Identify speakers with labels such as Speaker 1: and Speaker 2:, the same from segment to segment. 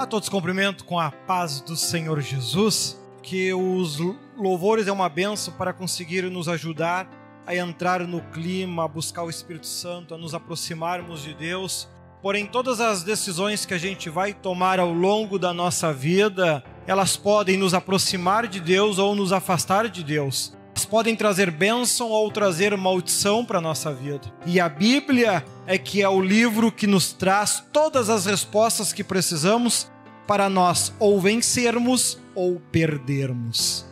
Speaker 1: A todos cumprimento com a paz do Senhor Jesus, que os louvores é uma benção para conseguir nos ajudar a entrar no clima, a buscar o Espírito Santo, a nos aproximarmos de Deus. Porém, todas as decisões que a gente vai tomar ao longo da nossa vida, elas podem nos aproximar de Deus ou nos afastar de Deus. Elas podem trazer bênção ou trazer maldição para a nossa vida. E a Bíblia é que é o livro que nos traz todas as respostas que precisamos para nós ou vencermos ou perdermos.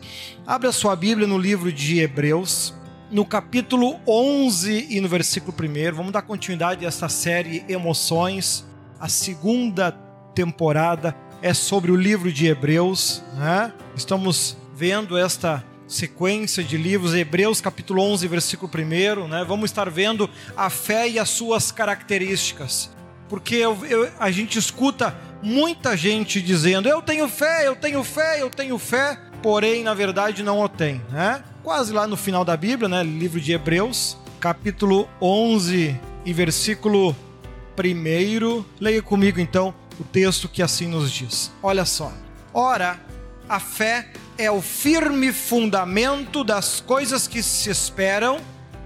Speaker 1: Abra sua Bíblia no livro de Hebreus, no capítulo 11 e no versículo 1. Vamos dar continuidade a essa série Emoções. A segunda temporada é sobre o livro de Hebreus. Né? Estamos vendo esta sequência de livros, Hebreus capítulo 11, versículo 1, né? Vamos estar vendo a fé e as suas características. Porque eu, eu, a gente escuta muita gente dizendo: Eu tenho fé, eu tenho fé, eu tenho fé, porém, na verdade, não o tem, né? Quase lá no final da Bíblia, né? Livro de Hebreus, capítulo 11 e versículo 1. Leia comigo então o texto que assim nos diz. Olha só. Ora, a fé é o firme fundamento das coisas que se esperam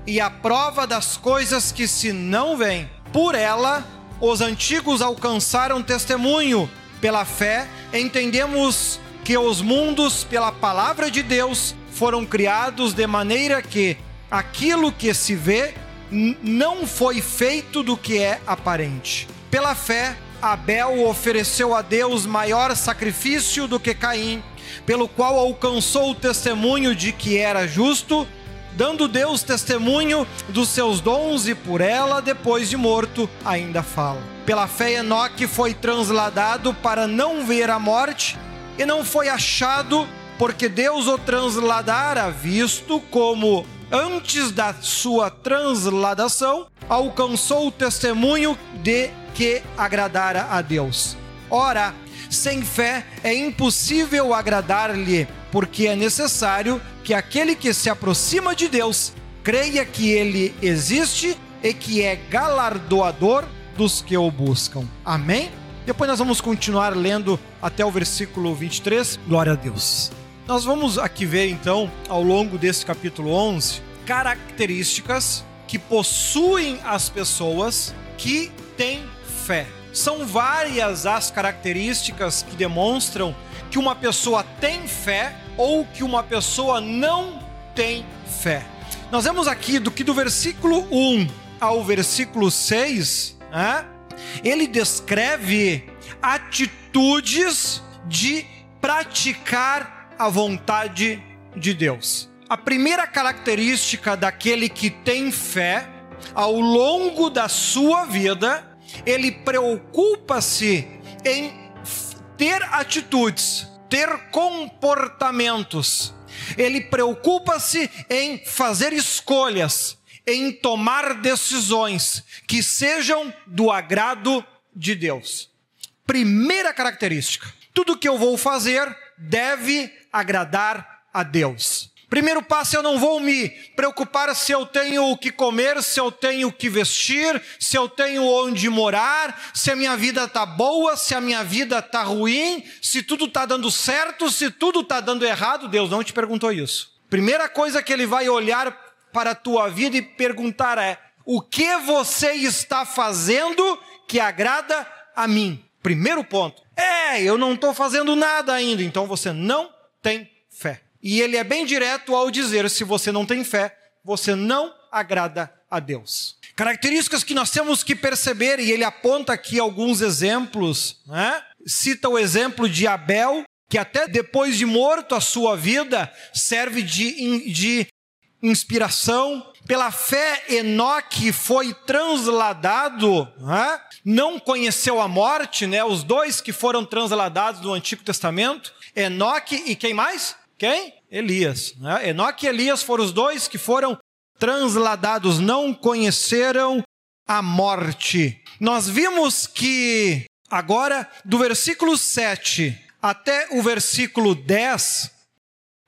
Speaker 1: e a prova das coisas que se não veem. Por ela, os antigos alcançaram testemunho. Pela fé, entendemos que os mundos, pela palavra de Deus, foram criados de maneira que aquilo que se vê não foi feito do que é aparente. Pela fé, Abel ofereceu a Deus maior sacrifício do que Caim pelo qual alcançou o testemunho de que era justo, dando Deus testemunho dos seus dons e por ela, depois de morto, ainda fala. Pela fé, Enoque foi transladado para não ver a morte e não foi achado, porque Deus o transladara, visto como antes da sua transladação, alcançou o testemunho de que agradara a Deus. Ora, sem fé é impossível agradar-lhe, porque é necessário que aquele que se aproxima de Deus creia que ele existe e que é galardoador dos que o buscam. Amém? Depois nós vamos continuar lendo até o versículo 23. Glória a Deus. Nós vamos aqui ver então, ao longo desse capítulo 11, características que possuem as pessoas que têm fé. São várias as características que demonstram que uma pessoa tem fé ou que uma pessoa não tem fé. Nós vemos aqui do que do versículo 1 ao versículo 6, né, ele descreve atitudes de praticar a vontade de Deus. A primeira característica daquele que tem fé ao longo da sua vida ele preocupa-se em ter atitudes, ter comportamentos. Ele preocupa-se em fazer escolhas, em tomar decisões que sejam do agrado de Deus. Primeira característica: tudo que eu vou fazer deve agradar a Deus. Primeiro passo, eu não vou me preocupar se eu tenho o que comer, se eu tenho o que vestir, se eu tenho onde morar, se a minha vida está boa, se a minha vida está ruim, se tudo está dando certo, se tudo está dando errado. Deus não te perguntou isso. Primeira coisa que ele vai olhar para a tua vida e perguntar é: o que você está fazendo que agrada a mim? Primeiro ponto. É, eu não estou fazendo nada ainda, então você não tem. E ele é bem direto ao dizer: se você não tem fé, você não agrada a Deus. Características que nós temos que perceber, e ele aponta aqui alguns exemplos, né? cita o exemplo de Abel, que até depois de morto a sua vida serve de, de inspiração. Pela fé, Enoque foi transladado, né? não conheceu a morte, né? os dois que foram transladados no Antigo Testamento, Enoque e quem mais? Quem? Elias. Né? Enoque e Elias foram os dois que foram transladados, não conheceram a morte. Nós vimos que agora, do versículo 7 até o versículo 10,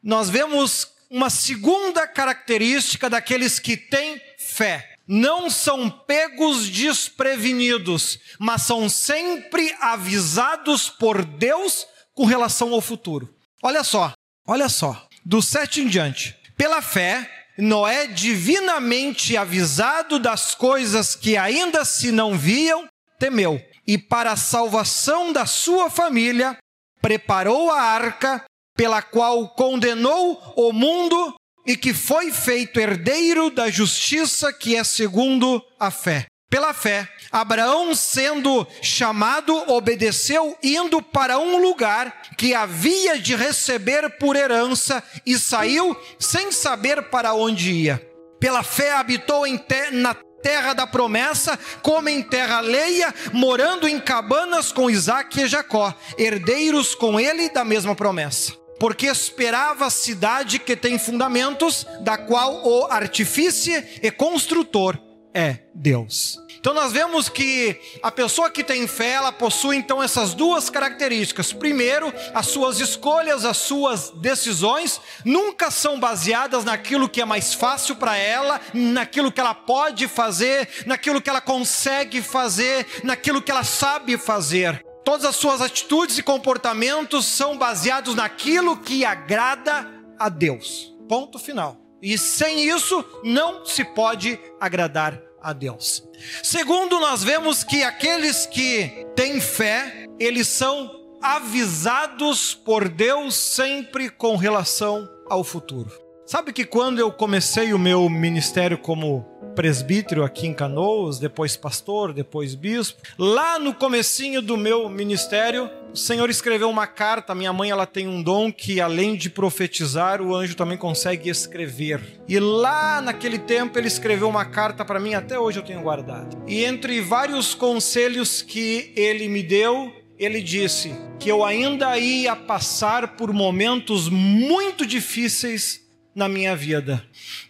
Speaker 1: nós vemos uma segunda característica daqueles que têm fé. não são pegos desprevenidos, mas são sempre avisados por Deus com relação ao futuro. Olha só, olha só, do 7 em diante. Pela fé, Noé, divinamente avisado das coisas que ainda se não viam, temeu, e para a salvação da sua família, preparou a arca, pela qual condenou o mundo e que foi feito herdeiro da justiça que é segundo a fé. Pela fé, Abraão, sendo chamado, obedeceu, indo para um lugar que havia de receber por herança e saiu sem saber para onde ia. Pela fé, habitou te na terra da promessa, como em terra alheia, morando em cabanas com Isaac e Jacó, herdeiros com ele da mesma promessa porque esperava a cidade que tem fundamentos, da qual o artifício e construtor é Deus. Então nós vemos que a pessoa que tem fé, ela possui então essas duas características. Primeiro, as suas escolhas, as suas decisões nunca são baseadas naquilo que é mais fácil para ela, naquilo que ela pode fazer, naquilo que ela consegue fazer, naquilo que ela sabe fazer. Todas as suas atitudes e comportamentos são baseados naquilo que agrada a Deus. Ponto final. E sem isso não se pode agradar a Deus. Segundo, nós vemos que aqueles que têm fé, eles são avisados por Deus sempre com relação ao futuro. Sabe que quando eu comecei o meu ministério como presbítero aqui em Canoas, depois pastor, depois bispo, lá no comecinho do meu ministério, o Senhor escreveu uma carta. Minha mãe ela tem um dom que além de profetizar, o anjo também consegue escrever. E lá naquele tempo ele escreveu uma carta para mim, até hoje eu tenho guardado. E entre vários conselhos que ele me deu, ele disse que eu ainda ia passar por momentos muito difíceis na minha vida.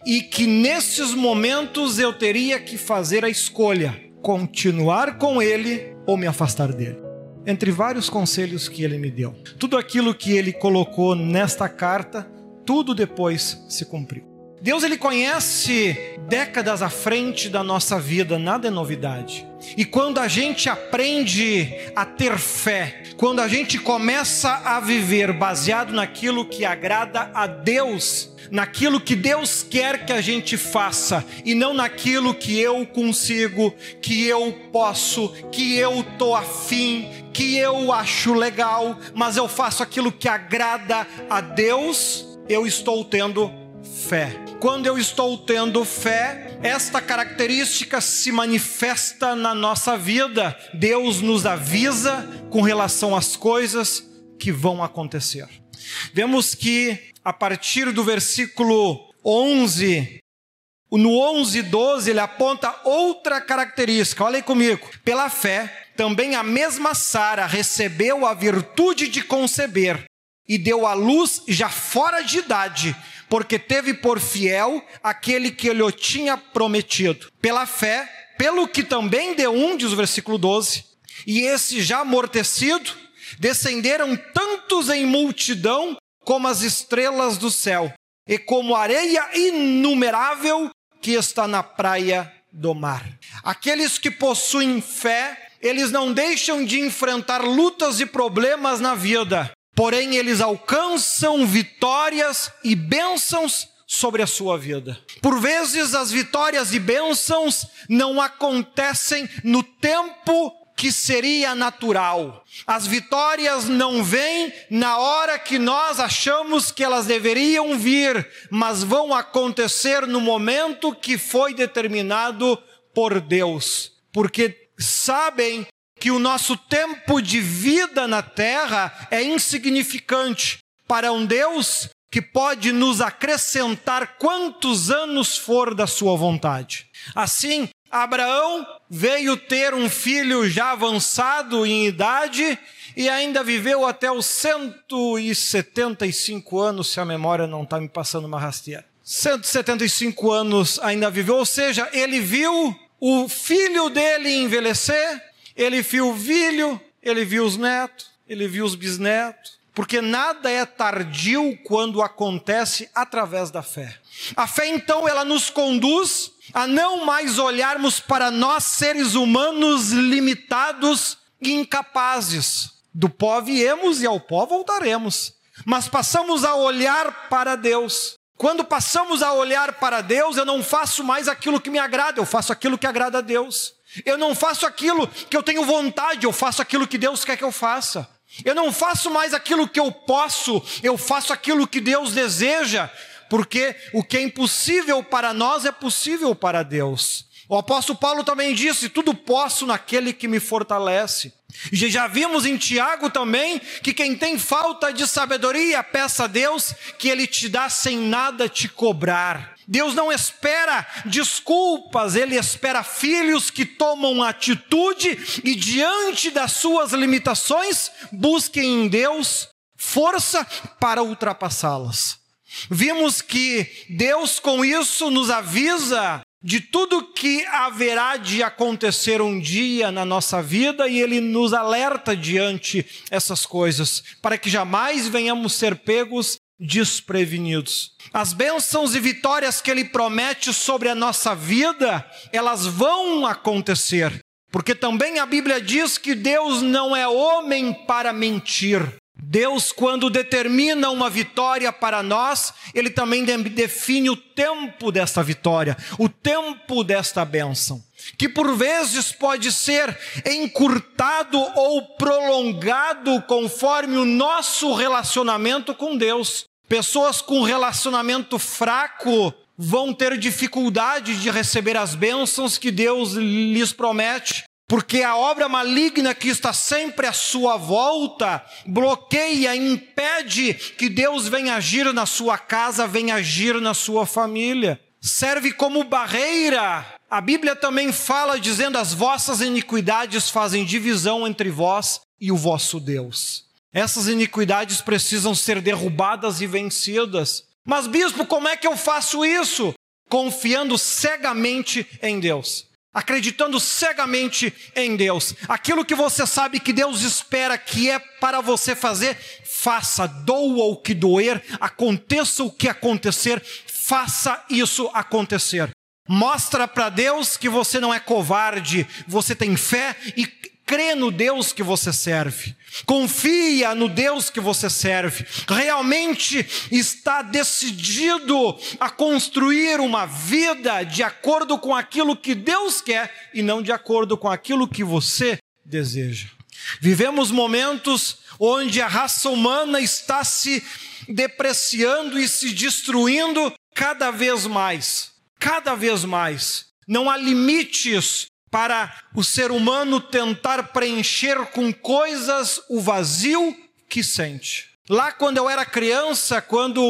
Speaker 1: E que nesses momentos eu teria que fazer a escolha: continuar com Ele ou me afastar dele. Entre vários conselhos que ele me deu, tudo aquilo que ele colocou nesta carta, tudo depois se cumpriu. Deus ele conhece décadas à frente da nossa vida, nada é novidade. E quando a gente aprende a ter fé, quando a gente começa a viver baseado naquilo que agrada a Deus, naquilo que Deus quer que a gente faça e não naquilo que eu consigo, que eu posso, que eu tô afim, que eu acho legal, mas eu faço aquilo que agrada a Deus, eu estou tendo fé. Quando eu estou tendo fé, esta característica se manifesta na nossa vida. Deus nos avisa com relação às coisas que vão acontecer. Vemos que a partir do versículo 11, no 11 e 12, ele aponta outra característica. Olha aí comigo. Pela fé, também a mesma Sara recebeu a virtude de conceber e deu à luz já fora de idade, porque teve por fiel aquele que lhe tinha prometido. Pela fé, pelo que também deu um, diz o versículo 12, e esse já amortecido, descenderam tantos em multidão como as estrelas do céu, e como areia inumerável que está na praia do mar. Aqueles que possuem fé, eles não deixam de enfrentar lutas e problemas na vida, porém eles alcançam vitórias e bênçãos sobre a sua vida. Por vezes as vitórias e bênçãos não acontecem no tempo que seria natural. As vitórias não vêm na hora que nós achamos que elas deveriam vir, mas vão acontecer no momento que foi determinado por Deus. Porque sabem que o nosso tempo de vida na terra é insignificante para um Deus que pode nos acrescentar quantos anos for da sua vontade. Assim, Abraão veio ter um filho já avançado em idade e ainda viveu até os 175 anos, se a memória não está me passando uma rasteira. 175 anos ainda viveu, ou seja, ele viu o filho dele envelhecer, ele viu o filho, ele viu os netos, ele viu os bisnetos, porque nada é tardio quando acontece através da fé. A fé, então, ela nos conduz a não mais olharmos para nós, seres humanos limitados e incapazes. Do pó viemos e ao pó voltaremos. Mas passamos a olhar para Deus. Quando passamos a olhar para Deus, eu não faço mais aquilo que me agrada, eu faço aquilo que agrada a Deus. Eu não faço aquilo que eu tenho vontade, eu faço aquilo que Deus quer que eu faça. Eu não faço mais aquilo que eu posso, eu faço aquilo que Deus deseja, porque o que é impossível para nós é possível para Deus. O apóstolo Paulo também disse: Tudo posso naquele que me fortalece. Já vimos em Tiago também que quem tem falta de sabedoria, peça a Deus que Ele te dá sem nada te cobrar. Deus não espera desculpas, Ele espera filhos que tomam atitude e, diante das suas limitações, busquem em Deus força para ultrapassá-las. Vimos que Deus, com isso, nos avisa de tudo que haverá de acontecer um dia na nossa vida e ele nos alerta diante essas coisas, para que jamais venhamos ser pegos desprevenidos. As bênçãos e vitórias que ele promete sobre a nossa vida, elas vão acontecer. Porque também a Bíblia diz que Deus não é homem para mentir. Deus, quando determina uma vitória para nós, Ele também define o tempo desta vitória, o tempo desta bênção, que por vezes pode ser encurtado ou prolongado conforme o nosso relacionamento com Deus. Pessoas com relacionamento fraco vão ter dificuldade de receber as bênçãos que Deus lhes promete, porque a obra maligna que está sempre à sua volta bloqueia, impede que Deus venha agir na sua casa, venha agir na sua família. Serve como barreira. A Bíblia também fala dizendo: as vossas iniquidades fazem divisão entre vós e o vosso Deus. Essas iniquidades precisam ser derrubadas e vencidas. Mas, bispo, como é que eu faço isso? Confiando cegamente em Deus acreditando cegamente em Deus. Aquilo que você sabe que Deus espera que é para você fazer, faça, doa o que doer, aconteça o que acontecer, faça isso acontecer. Mostra para Deus que você não é covarde, você tem fé e crê no Deus que você serve, confia no Deus que você serve, realmente está decidido a construir uma vida de acordo com aquilo que Deus quer e não de acordo com aquilo que você deseja. Vivemos momentos onde a raça humana está se depreciando e se destruindo cada vez mais, cada vez mais. Não há limites para o ser humano tentar preencher com coisas o vazio que sente. Lá, quando eu era criança, quando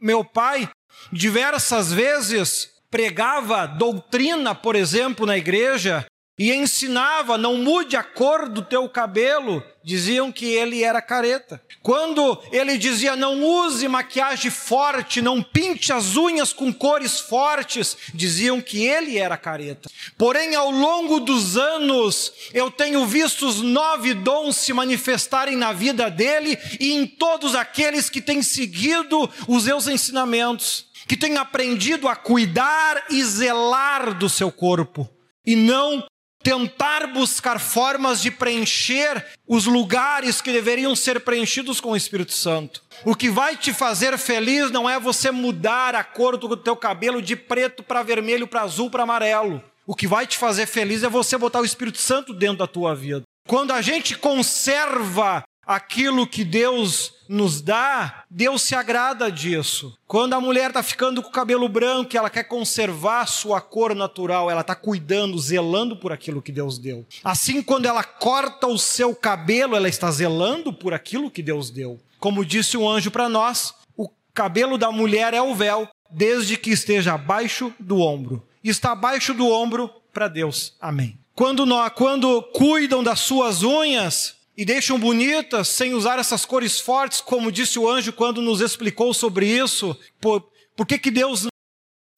Speaker 1: meu pai diversas vezes pregava doutrina, por exemplo, na igreja, e ensinava: não mude a cor do teu cabelo, diziam que ele era careta. Quando ele dizia: não use maquiagem forte, não pinte as unhas com cores fortes, diziam que ele era careta. Porém, ao longo dos anos, eu tenho visto os nove dons se manifestarem na vida dele e em todos aqueles que têm seguido os seus ensinamentos, que têm aprendido a cuidar e zelar do seu corpo e não tentar buscar formas de preencher os lugares que deveriam ser preenchidos com o Espírito Santo. O que vai te fazer feliz não é você mudar a cor do teu cabelo de preto para vermelho, para azul, para amarelo. O que vai te fazer feliz é você botar o Espírito Santo dentro da tua vida. Quando a gente conserva aquilo que Deus nos dá, Deus se agrada disso. Quando a mulher está ficando com o cabelo branco e ela quer conservar sua cor natural, ela está cuidando, zelando por aquilo que Deus deu. Assim, quando ela corta o seu cabelo, ela está zelando por aquilo que Deus deu. Como disse um anjo para nós, o cabelo da mulher é o véu, desde que esteja abaixo do ombro. Está abaixo do ombro para Deus. Amém. Quando, nós, quando cuidam das suas unhas, e deixam bonitas sem usar essas cores fortes, como disse o anjo quando nos explicou sobre isso. Por, por que, que Deus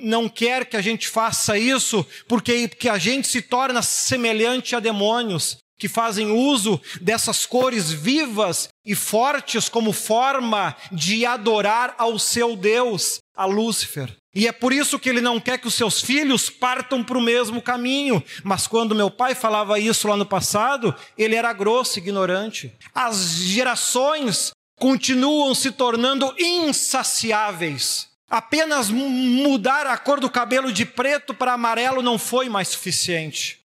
Speaker 1: não quer que a gente faça isso? Porque que a gente se torna semelhante a demônios, que fazem uso dessas cores vivas e fortes como forma de adorar ao seu Deus, a Lúcifer. E é por isso que ele não quer que os seus filhos partam para o mesmo caminho. Mas quando meu pai falava isso lá no passado, ele era grosso, ignorante. As gerações continuam se tornando insaciáveis. Apenas mudar a cor do cabelo de preto para amarelo não foi mais suficiente.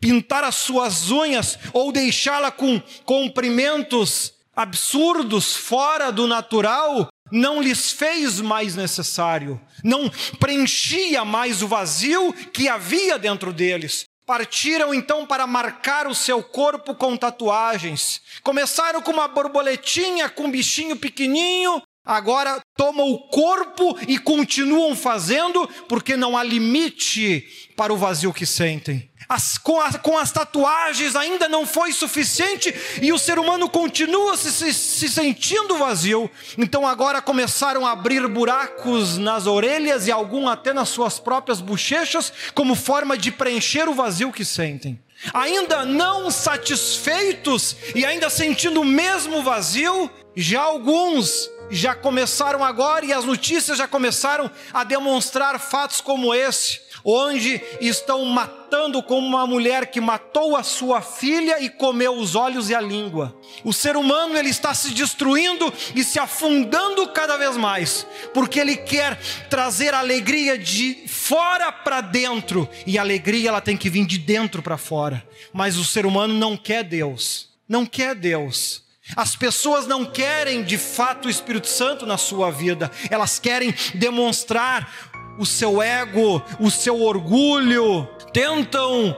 Speaker 1: Pintar as suas unhas ou deixá-la com comprimentos absurdos fora do natural não lhes fez mais necessário, não preenchia mais o vazio que havia dentro deles. Partiram então para marcar o seu corpo com tatuagens. Começaram com uma borboletinha, com um bichinho pequenininho, agora tomam o corpo e continuam fazendo, porque não há limite para o vazio que sentem as, com, com, as tatuagens ainda não foi suficiente e o ser humano continua se, se, se sentindo vazio. Então agora começaram a abrir buracos nas orelhas e algum até nas suas próprias bochechas, como forma de preencher o vazio que sentem. Ainda não satisfeitos e ainda sentindo o mesmo vazio, já alguns já começaram agora e as notícias já começaram a demonstrar fatos como esse onde estão matando como uma mulher que matou a sua filha e comeu os olhos e a língua. O ser humano ele está se destruindo e se afundando cada vez mais, porque ele quer trazer alegria de fora para dentro, e a alegria ela tem que vir de dentro para fora. Mas o ser humano não quer Deus. Não quer Deus. As pessoas não querem de fato o Espírito Santo na sua vida, elas querem demonstrar o seu ego, o seu orgulho, tentam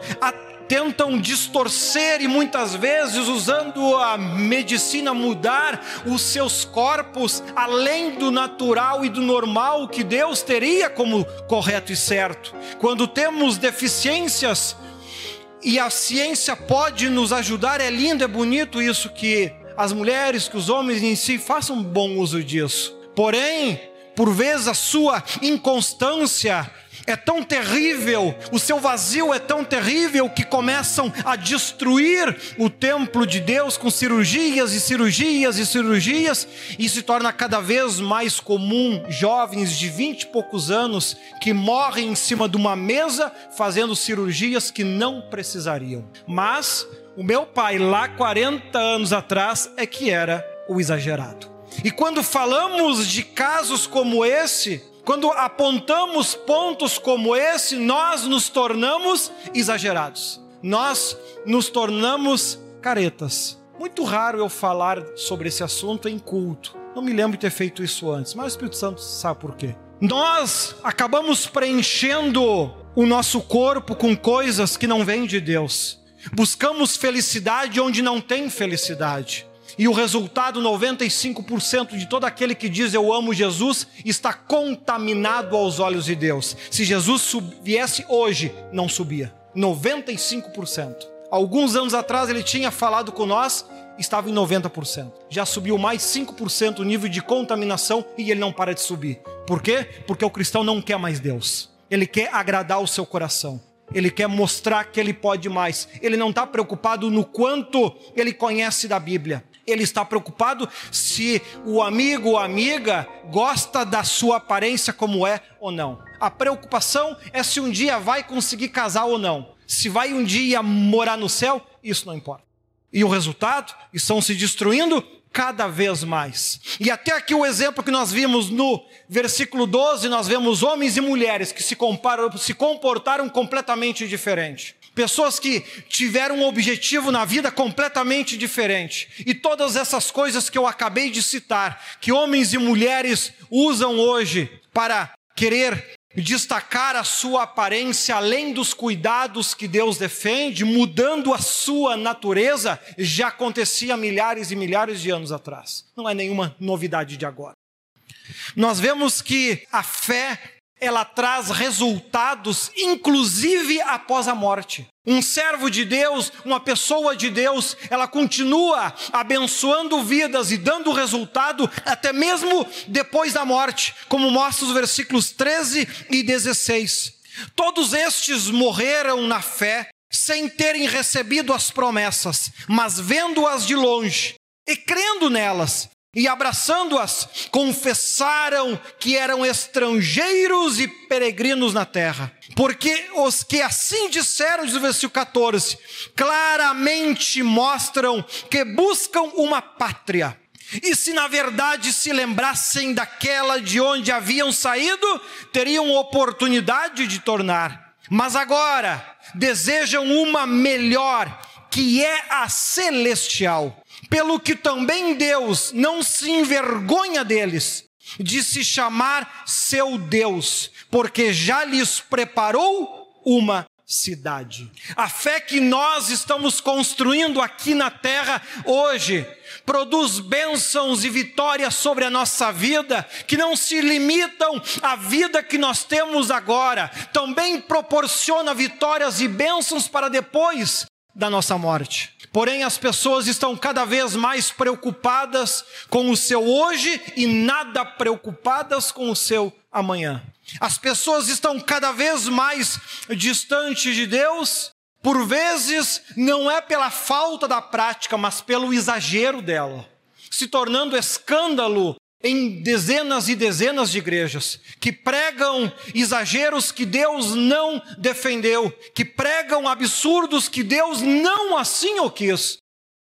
Speaker 1: tentam distorcer e muitas vezes usando a medicina mudar os seus corpos além do natural e do normal que Deus teria como correto e certo. Quando temos deficiências e a ciência pode nos ajudar, é lindo, é bonito isso que as mulheres, que os homens em si façam bom uso disso. Porém, por vezes a sua inconstância é tão terrível, o seu vazio é tão terrível que começam a destruir o templo de Deus com cirurgias e cirurgias e cirurgias, e se torna cada vez mais comum jovens de vinte e poucos anos que morrem em cima de uma mesa fazendo cirurgias que não precisariam. Mas o meu pai, lá 40 anos atrás, é que era o exagerado. E quando falamos de casos como esse, quando apontamos pontos como esse, nós nos tornamos exagerados. Nós nos tornamos caretas. Muito raro eu falar sobre esse assunto em culto. Não me lembro de ter feito isso antes, mas o Espírito Santo sabe por quê. Nós acabamos preenchendo o nosso corpo com coisas que não vêm de Deus. Buscamos felicidade onde não tem felicidade. E o resultado, 95% de todo aquele que diz eu amo Jesus, está contaminado aos olhos de Deus. Se Jesus viesse hoje, não subia. 95%. Alguns anos atrás ele tinha falado com nós, estava em 90%. Já subiu mais 5% o nível de contaminação e ele não para de subir. Por quê? Porque o cristão não quer mais Deus. Ele quer agradar o seu coração. Ele quer mostrar que ele pode mais. Ele não está preocupado no quanto ele conhece da Bíblia. Ele está preocupado se o amigo ou amiga gosta da sua aparência como é ou não. A preocupação é se um dia vai conseguir casar ou não. Se vai um dia morar no céu, isso não importa. E o resultado? Estão se destruindo cada vez mais. E até aqui o exemplo que nós vimos no versículo 12, nós vemos homens e mulheres que se, comparam, se comportaram completamente diferente. Pessoas que tiveram um objetivo na vida completamente diferente. E todas essas coisas que eu acabei de citar, que homens e mulheres usam hoje para querer destacar a sua aparência além dos cuidados que Deus defende, mudando a sua natureza, já acontecia milhares e milhares de anos atrás. Não é nenhuma novidade de agora. Nós vemos que a fé ela traz resultados, inclusive após a morte. Um servo de Deus, uma pessoa de Deus, ela continua abençoando vidas e dando resultado até mesmo depois da morte, como mostra os versículos 13 e 16. Todos estes morreram na fé, sem terem recebido as promessas, mas vendo-as de longe e crendo nelas e abraçando-as, confessaram que eram estrangeiros e peregrinos na terra. Porque os que assim disseram, diz o versículo 14, claramente mostram que buscam uma pátria. E se na verdade se lembrassem daquela de onde haviam saído, teriam oportunidade de tornar. Mas agora desejam uma melhor, que é a celestial pelo que também Deus não se envergonha deles, de se chamar seu Deus, porque já lhes preparou uma cidade. A fé que nós estamos construindo aqui na terra hoje produz bênçãos e vitórias sobre a nossa vida, que não se limitam à vida que nós temos agora, também proporciona vitórias e bênçãos para depois da nossa morte. Porém, as pessoas estão cada vez mais preocupadas com o seu hoje e nada preocupadas com o seu amanhã. As pessoas estão cada vez mais distantes de Deus, por vezes não é pela falta da prática, mas pelo exagero dela, se tornando escândalo em dezenas e dezenas de igrejas que pregam exageros que Deus não defendeu, que pregam absurdos que Deus não assim o quis,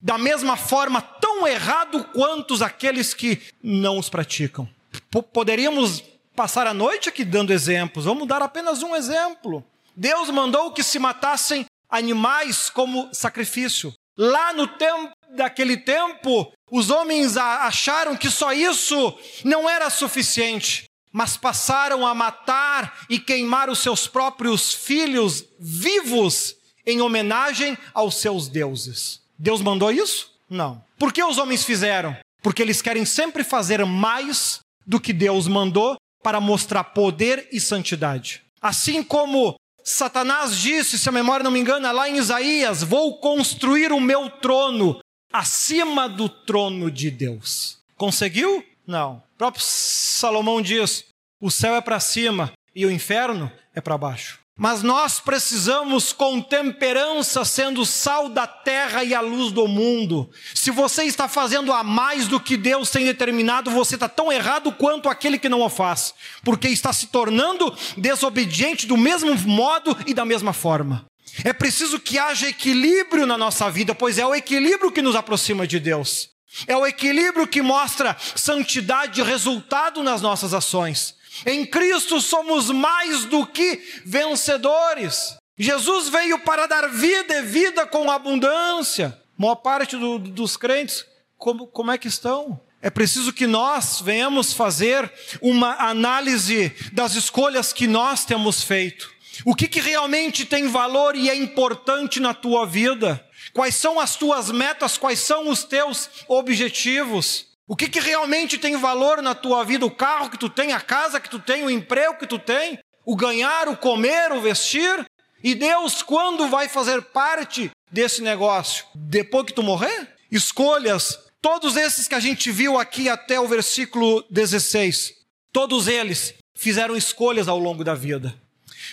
Speaker 1: da mesma forma tão errado quanto aqueles que não os praticam. P poderíamos passar a noite aqui dando exemplos, vamos dar apenas um exemplo. Deus mandou que se matassem animais como sacrifício. Lá no tempo daquele tempo, os homens acharam que só isso não era suficiente, mas passaram a matar e queimar os seus próprios filhos vivos em homenagem aos seus deuses. Deus mandou isso? Não. Por que os homens fizeram? Porque eles querem sempre fazer mais do que Deus mandou para mostrar poder e santidade. Assim como Satanás disse, se a memória não me engana, lá em Isaías: Vou construir o meu trono acima do trono de Deus. Conseguiu? Não. O próprio Salomão diz: o céu é para cima e o inferno é para baixo. Mas nós precisamos com temperança, sendo sal da terra e a luz do mundo. Se você está fazendo a mais do que Deus tem determinado, você está tão errado quanto aquele que não o faz, porque está se tornando desobediente do mesmo modo e da mesma forma. É preciso que haja equilíbrio na nossa vida, pois é o equilíbrio que nos aproxima de Deus. É o equilíbrio que mostra santidade e resultado nas nossas ações. Em Cristo somos mais do que vencedores. Jesus veio para dar vida e vida com abundância. Maior parte do, dos crentes, como, como é que estão? É preciso que nós venhamos fazer uma análise das escolhas que nós temos feito. O que, que realmente tem valor e é importante na tua vida? Quais são as tuas metas? Quais são os teus objetivos? O que, que realmente tem valor na tua vida? O carro que tu tem, a casa que tu tem, o emprego que tu tem, o ganhar, o comer, o vestir? E Deus, quando vai fazer parte desse negócio? Depois que tu morrer? Escolhas, todos esses que a gente viu aqui até o versículo 16, todos eles fizeram escolhas ao longo da vida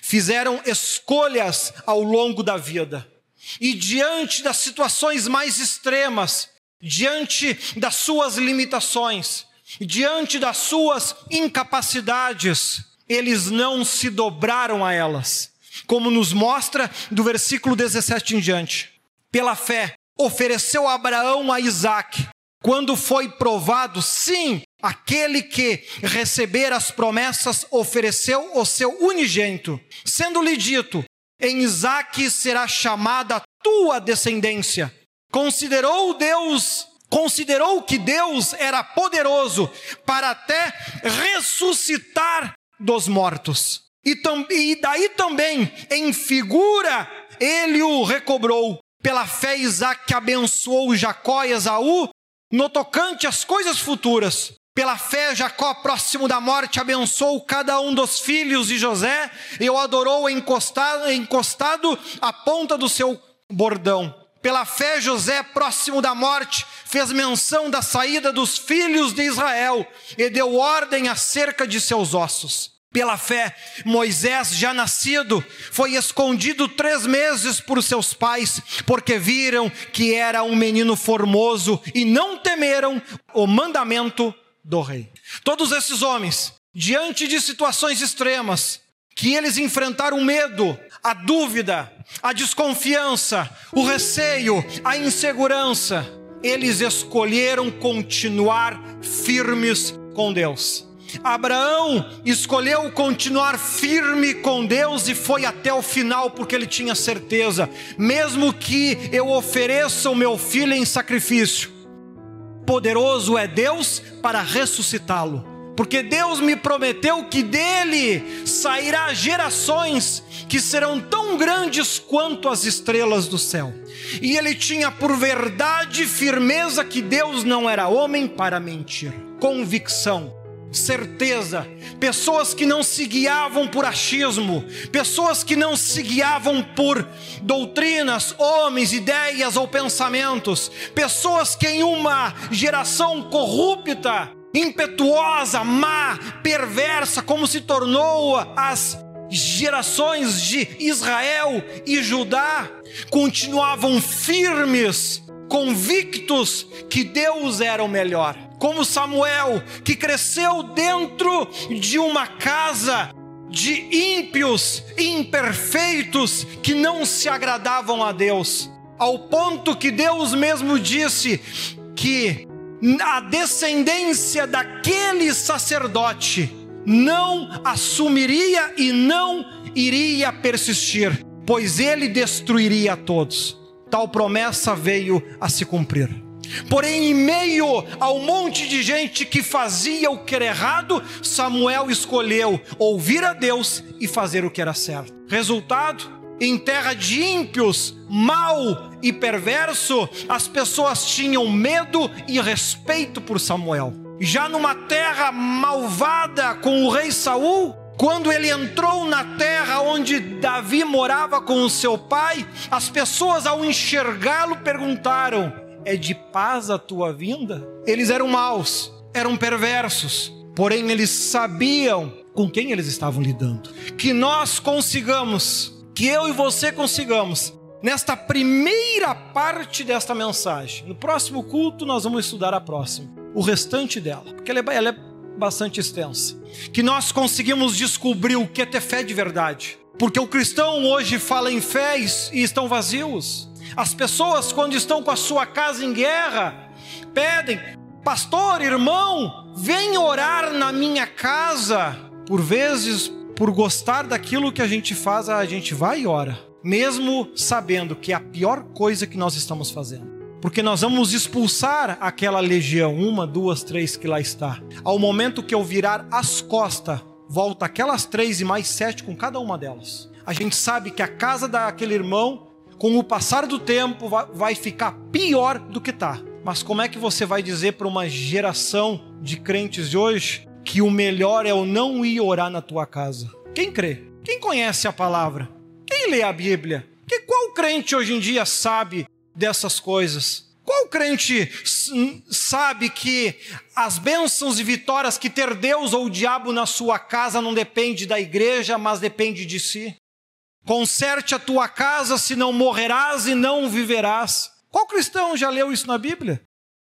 Speaker 1: fizeram escolhas ao longo da vida. E diante das situações mais extremas, diante das suas limitações, diante das suas incapacidades, eles não se dobraram a elas. Como nos mostra do versículo 17 em diante. Pela fé, ofereceu Abraão a Isaac, quando foi provado, sim, aquele que receber as promessas ofereceu o seu unigênito, sendo-lhe dito: em Isaque será chamada tua descendência. Considerou Deus, considerou que Deus era poderoso para até ressuscitar dos mortos. E, e daí também, em figura, ele o recobrou. Pela fé, Isaac abençoou Jacó e Esaú no tocante às coisas futuras. Pela fé, Jacó, próximo da morte, abençoou cada um dos filhos de José e o adorou encostado, encostado à ponta do seu bordão. Pela fé, José, próximo da morte, fez menção da saída dos filhos de Israel e deu ordem acerca de seus ossos. Pela fé, Moisés, já nascido, foi escondido três meses por seus pais, porque viram que era um menino formoso e não temeram o mandamento do rei. Todos esses homens, diante de situações extremas, que eles enfrentaram o medo, a dúvida, a desconfiança, o receio, a insegurança, eles escolheram continuar firmes com Deus. Abraão escolheu continuar firme com Deus e foi até o final porque ele tinha certeza, mesmo que eu ofereça o meu filho em sacrifício, poderoso é Deus para ressuscitá-lo. Porque Deus me prometeu que dele sairá gerações que serão tão grandes quanto as estrelas do céu. E ele tinha por verdade firmeza que Deus não era homem para mentir. Convicção certeza, pessoas que não se guiavam por achismo, pessoas que não se guiavam por doutrinas, homens, ideias ou pensamentos, pessoas que em uma geração corrupta, impetuosa, má, perversa, como se tornou as gerações de Israel e Judá, continuavam firmes, convictos que Deus era o melhor como Samuel, que cresceu dentro de uma casa de ímpios, imperfeitos, que não se agradavam a Deus, ao ponto que Deus mesmo disse que a descendência daquele sacerdote não assumiria e não iria persistir, pois ele destruiria a todos. Tal promessa veio a se cumprir. Porém, em meio ao monte de gente que fazia o que era errado, Samuel escolheu ouvir a Deus e fazer o que era certo. Resultado: em terra de ímpios, mau e perverso, as pessoas tinham medo e respeito por Samuel. Já numa terra malvada com o rei Saul, quando ele entrou na terra onde Davi morava com o seu pai, as pessoas ao enxergá-lo perguntaram: é de paz a tua vinda? Eles eram maus, eram perversos, porém eles sabiam com quem eles estavam lidando. Que nós consigamos, que eu e você consigamos, nesta primeira parte desta mensagem. No próximo culto nós vamos estudar a próxima, o restante dela, porque ela é, ela é bastante extensa. Que nós conseguimos descobrir o que é ter fé de verdade. Porque o cristão hoje fala em fé e estão vazios. As pessoas, quando estão com a sua casa em guerra, pedem: Pastor, irmão, vem orar na minha casa. Por vezes, por gostar daquilo que a gente faz, a gente vai e ora, mesmo sabendo que é a pior coisa que nós estamos fazendo. Porque nós vamos expulsar aquela legião, uma, duas, três que lá está. Ao momento que eu virar as costas, volta aquelas três e mais sete com cada uma delas. A gente sabe que a casa daquele irmão com o passar do tempo vai ficar pior do que está. Mas como é que você vai dizer para uma geração de crentes de hoje que o melhor é o não ir orar na tua casa? Quem crê? Quem conhece a palavra? Quem lê a Bíblia? Que qual crente hoje em dia sabe dessas coisas? Qual crente sabe que as bênçãos e vitórias que ter Deus ou o diabo na sua casa não depende da igreja, mas depende de si? Conserte a tua casa, se não morrerás e não viverás. Qual cristão já leu isso na Bíblia?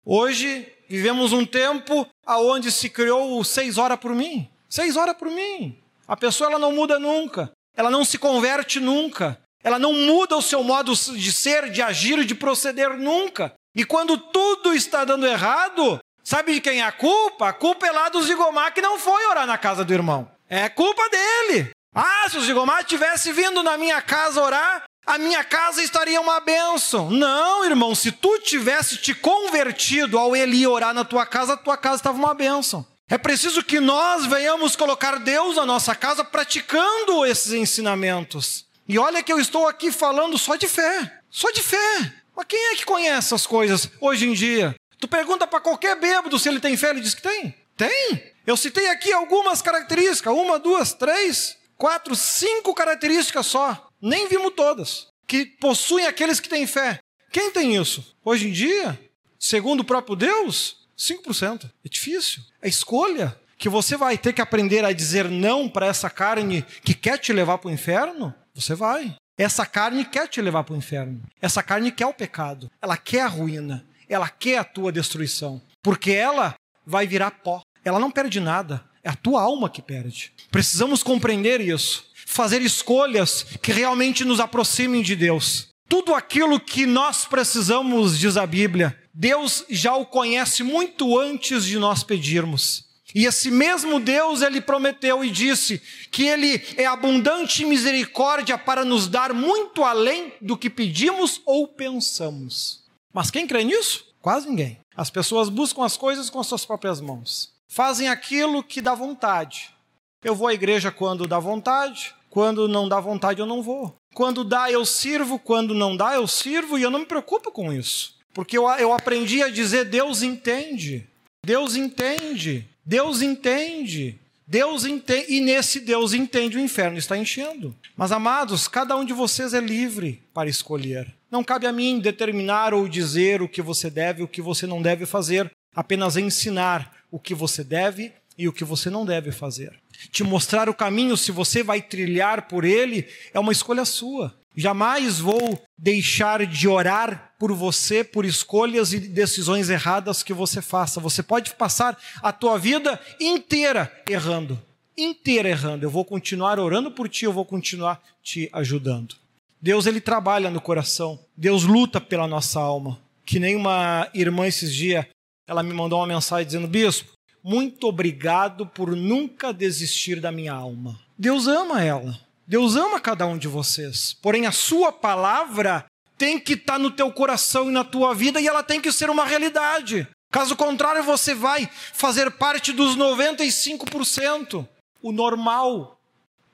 Speaker 1: Hoje vivemos um tempo aonde se criou o seis horas por mim. Seis horas por mim. A pessoa ela não muda nunca. Ela não se converte nunca. Ela não muda o seu modo de ser, de agir, de proceder nunca. E quando tudo está dando errado, sabe de quem é a culpa? A culpa é lá do Zigomar que não foi orar na casa do irmão. É culpa dele. Ah, se o Zigomar tivesse vindo na minha casa orar, a minha casa estaria uma bênção. Não, irmão, se tu tivesse te convertido ao ele ir orar na tua casa, a tua casa estava uma bênção. É preciso que nós venhamos colocar Deus na nossa casa praticando esses ensinamentos. E olha que eu estou aqui falando só de fé, só de fé. Mas quem é que conhece essas coisas hoje em dia? Tu pergunta para qualquer bêbado se ele tem fé, ele diz que tem. Tem. Eu citei aqui algumas características, uma, duas, três quatro, cinco características só, nem vimos todas, que possuem aqueles que têm fé. Quem tem isso? Hoje em dia, segundo o próprio Deus, 5%. É difícil. É escolha. que você vai ter que aprender a dizer não para essa carne que quer te levar para o inferno? Você vai. Essa carne quer te levar para o inferno. Essa carne quer o pecado. Ela quer a ruína. Ela quer a tua destruição. Porque ela vai virar pó. Ela não perde nada. É a tua alma que perde. Precisamos compreender isso. Fazer escolhas que realmente nos aproximem de Deus. Tudo aquilo que nós precisamos, diz a Bíblia, Deus já o conhece muito antes de nós pedirmos. E esse mesmo Deus, ele prometeu e disse que ele é abundante em misericórdia para nos dar muito além do que pedimos ou pensamos. Mas quem crê nisso? Quase ninguém. As pessoas buscam as coisas com as suas próprias mãos. Fazem aquilo que dá vontade. Eu vou à igreja quando dá vontade, quando não dá vontade eu não vou. Quando dá eu sirvo, quando não dá eu sirvo e eu não me preocupo com isso. Porque eu, eu aprendi a dizer Deus entende. Deus entende. Deus entende. Deus entende, e nesse Deus entende, o inferno está enchendo. Mas, amados, cada um de vocês é livre para escolher. Não cabe a mim determinar ou dizer o que você deve e o que você não deve fazer, apenas ensinar o que você deve e o que você não deve fazer. Te mostrar o caminho, se você vai trilhar por ele, é uma escolha sua. Jamais vou deixar de orar por você por escolhas e decisões erradas que você faça. Você pode passar a tua vida inteira errando, inteira errando. Eu vou continuar orando por ti, eu vou continuar te ajudando. Deus ele trabalha no coração. Deus luta pela nossa alma. Que nem uma irmã esses dias, ela me mandou uma mensagem dizendo: "Bispo, muito obrigado por nunca desistir da minha alma". Deus ama ela. Deus ama cada um de vocês, porém a sua palavra tem que estar tá no teu coração e na tua vida e ela tem que ser uma realidade. Caso contrário, você vai fazer parte dos 95%, o normal.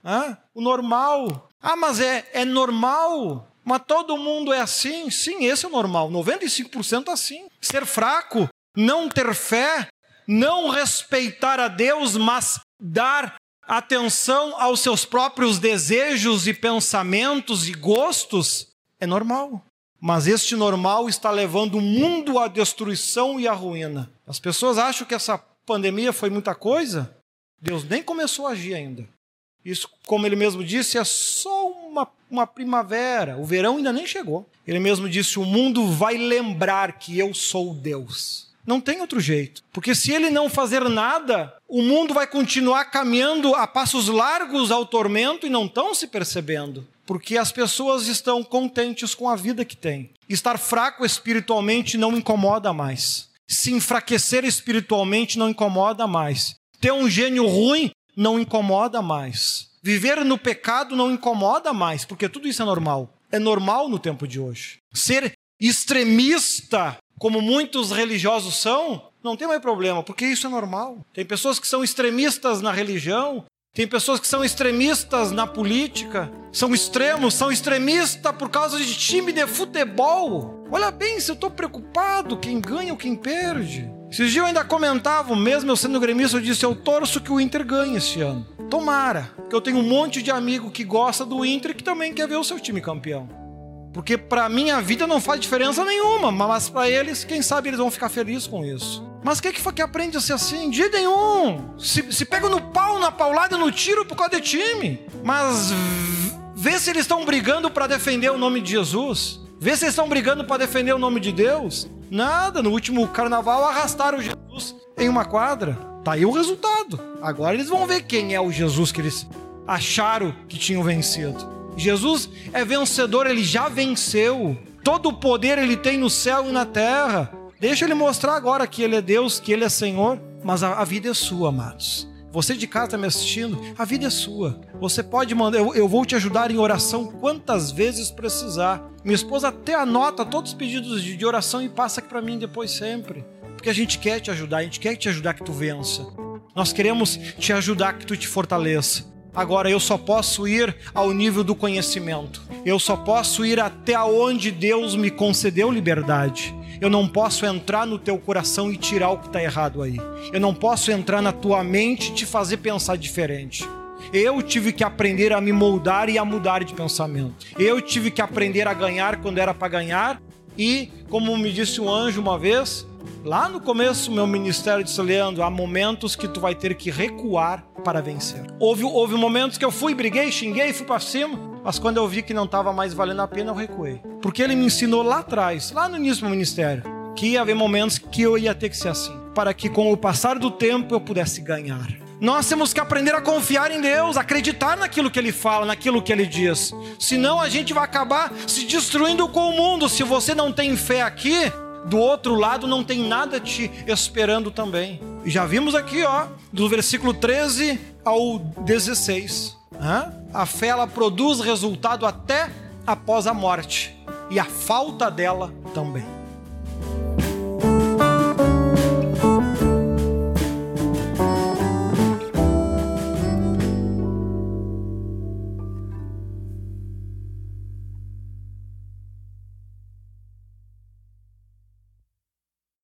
Speaker 1: Hã? O normal. Ah, mas é, é normal. Mas todo mundo é assim? Sim, esse é o normal. 95% assim. Ser fraco, não ter fé, não respeitar a Deus, mas dar atenção aos seus próprios desejos e pensamentos e gostos é normal. Mas este normal está levando o mundo à destruição e à ruína. As pessoas acham que essa pandemia foi muita coisa. Deus nem começou a agir ainda. Isso, como ele mesmo disse, é só uma, uma primavera. O verão ainda nem chegou. Ele mesmo disse: o mundo vai lembrar que eu sou Deus. Não tem outro jeito. Porque se ele não fazer nada, o mundo vai continuar caminhando a passos largos ao tormento e não estão se percebendo. Porque as pessoas estão contentes com a vida que têm. Estar fraco espiritualmente não incomoda mais. Se enfraquecer espiritualmente não incomoda mais. Ter um gênio ruim não incomoda mais. Viver no pecado não incomoda mais, porque tudo isso é normal. É normal no tempo de hoje. Ser extremista como muitos religiosos são, não tem mais problema, porque isso é normal. Tem pessoas que são extremistas na religião, tem pessoas que são extremistas na política, são extremos, são extremistas por causa de time de futebol. Olha bem, se eu estou preocupado, quem ganha ou quem perde. Esses dias eu ainda comentava, mesmo eu sendo gremista, eu disse: eu torço que o Inter ganhe esse ano. Tomara, porque eu tenho um monte de amigo que gosta do Inter e que também quer ver o seu time campeão. Porque para mim a vida não faz diferença nenhuma, mas para eles, quem sabe eles vão ficar felizes com isso. Mas quem que foi que aprende a ser assim? De nenhum. Se, se pega no pau, na paulada, no tiro por causa de time. Mas vê se eles estão brigando para defender o nome de Jesus. Vê se eles estão brigando para defender o nome de Deus. Nada. No último carnaval arrastaram Jesus em uma quadra. Tá aí o resultado. Agora eles vão ver quem é o Jesus que eles acharam que tinham vencido. Jesus é vencedor, ele já venceu. Todo o poder ele tem no céu e na terra. Deixa ele mostrar agora que ele é Deus, que ele é Senhor, mas a, a vida é sua, amados. Você de casa está me assistindo, a vida é sua. Você pode mandar, eu, eu, vou te ajudar em oração quantas vezes precisar. Minha esposa até anota todos os pedidos de, de oração e passa aqui para mim depois sempre. Porque a gente quer te ajudar, a gente quer te ajudar que tu vença. Nós queremos te ajudar que tu te fortaleça. Agora eu só posso ir ao nível do conhecimento. Eu só posso ir até onde Deus me concedeu liberdade. Eu não posso entrar no teu coração e tirar o que está errado aí. Eu não posso entrar na tua mente e te fazer pensar diferente. Eu tive que aprender a me moldar e a mudar de pensamento. Eu tive que aprender a ganhar quando era para ganhar E, como me disse um anjo uma vez, lá no começo do meu ministério, disse Leandro, há momentos que tu vai ter que recuar para vencer. Houve, houve momentos que eu fui, briguei, xinguei, fui para cima, mas quando eu vi que não estava mais valendo a pena, eu recuei. Porque ele me ensinou lá atrás, lá no início do ministério, que ia haver momentos que eu ia ter que ser assim, para que com o passar do tempo eu pudesse ganhar. Nós temos que aprender a confiar em Deus, acreditar naquilo que Ele fala, naquilo que Ele diz. Senão a gente vai acabar se destruindo com o mundo. Se você não tem fé aqui, do outro lado não tem nada te esperando também. Já vimos aqui, ó, do versículo 13 ao 16. A fé ela produz resultado até após a morte, e a falta dela também.